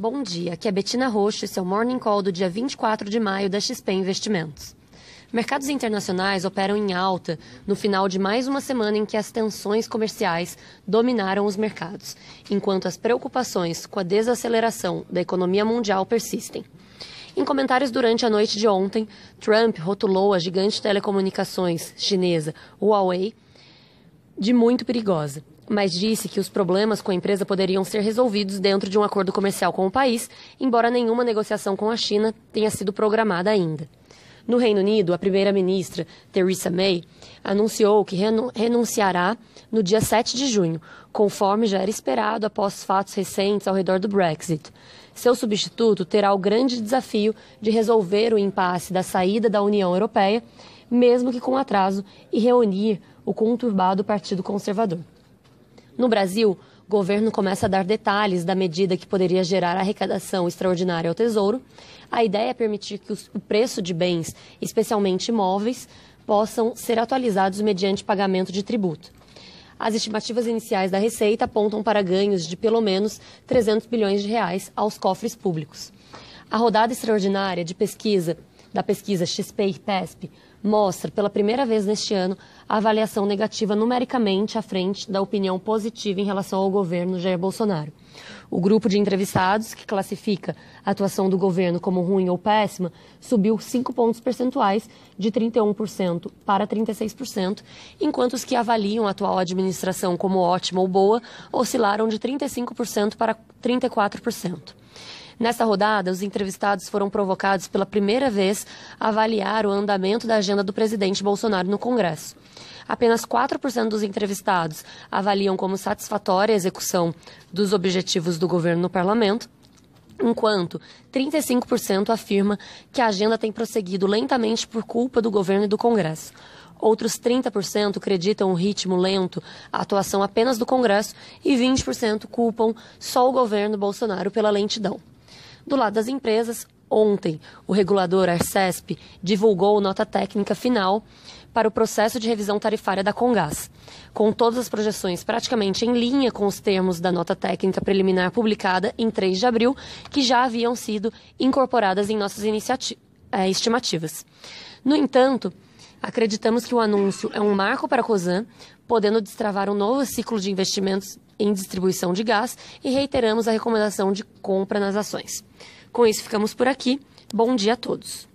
Bom dia, aqui é Betina Roxo e seu Morning Call do dia 24 de maio da XP Investimentos. Mercados internacionais operam em alta no final de mais uma semana em que as tensões comerciais dominaram os mercados, enquanto as preocupações com a desaceleração da economia mundial persistem. Em comentários durante a noite de ontem, Trump rotulou a gigante de telecomunicações chinesa Huawei de muito perigosa mas disse que os problemas com a empresa poderiam ser resolvidos dentro de um acordo comercial com o país, embora nenhuma negociação com a China tenha sido programada ainda. No Reino Unido, a primeira-ministra Theresa May anunciou que renunciará no dia 7 de junho, conforme já era esperado após fatos recentes ao redor do Brexit. Seu substituto terá o grande desafio de resolver o impasse da saída da União Europeia, mesmo que com atraso, e reunir o conturbado Partido Conservador. No Brasil, o governo começa a dar detalhes da medida que poderia gerar arrecadação extraordinária ao Tesouro. A ideia é permitir que o preço de bens, especialmente imóveis, possam ser atualizados mediante pagamento de tributo. As estimativas iniciais da Receita apontam para ganhos de pelo menos 300 bilhões de reais aos cofres públicos. A rodada extraordinária de pesquisa da pesquisa XP e PESP mostra, pela primeira vez neste ano, a avaliação negativa numericamente à frente da opinião positiva em relação ao governo Jair Bolsonaro. O grupo de entrevistados, que classifica a atuação do governo como ruim ou péssima, subiu 5 pontos percentuais, de 31% para 36%, enquanto os que avaliam a atual administração como ótima ou boa oscilaram de 35% para 34%. Nessa rodada, os entrevistados foram provocados pela primeira vez a avaliar o andamento da agenda do presidente Bolsonaro no Congresso. Apenas 4% dos entrevistados avaliam como satisfatória a execução dos objetivos do governo no parlamento, enquanto 35% afirma que a agenda tem prosseguido lentamente por culpa do governo e do Congresso. Outros 30% acreditam o ritmo lento, a atuação apenas do Congresso, e 20% culpam só o governo Bolsonaro pela lentidão. Do lado das empresas, ontem o regulador Arcesp divulgou nota técnica final para o processo de revisão tarifária da Congás, com todas as projeções praticamente em linha com os termos da nota técnica preliminar publicada em 3 de abril, que já haviam sido incorporadas em nossas é, estimativas. No entanto, acreditamos que o anúncio é um marco para a COSAN, podendo destravar um novo ciclo de investimentos em distribuição de gás e reiteramos a recomendação de compra nas ações. Com isso, ficamos por aqui. Bom dia a todos.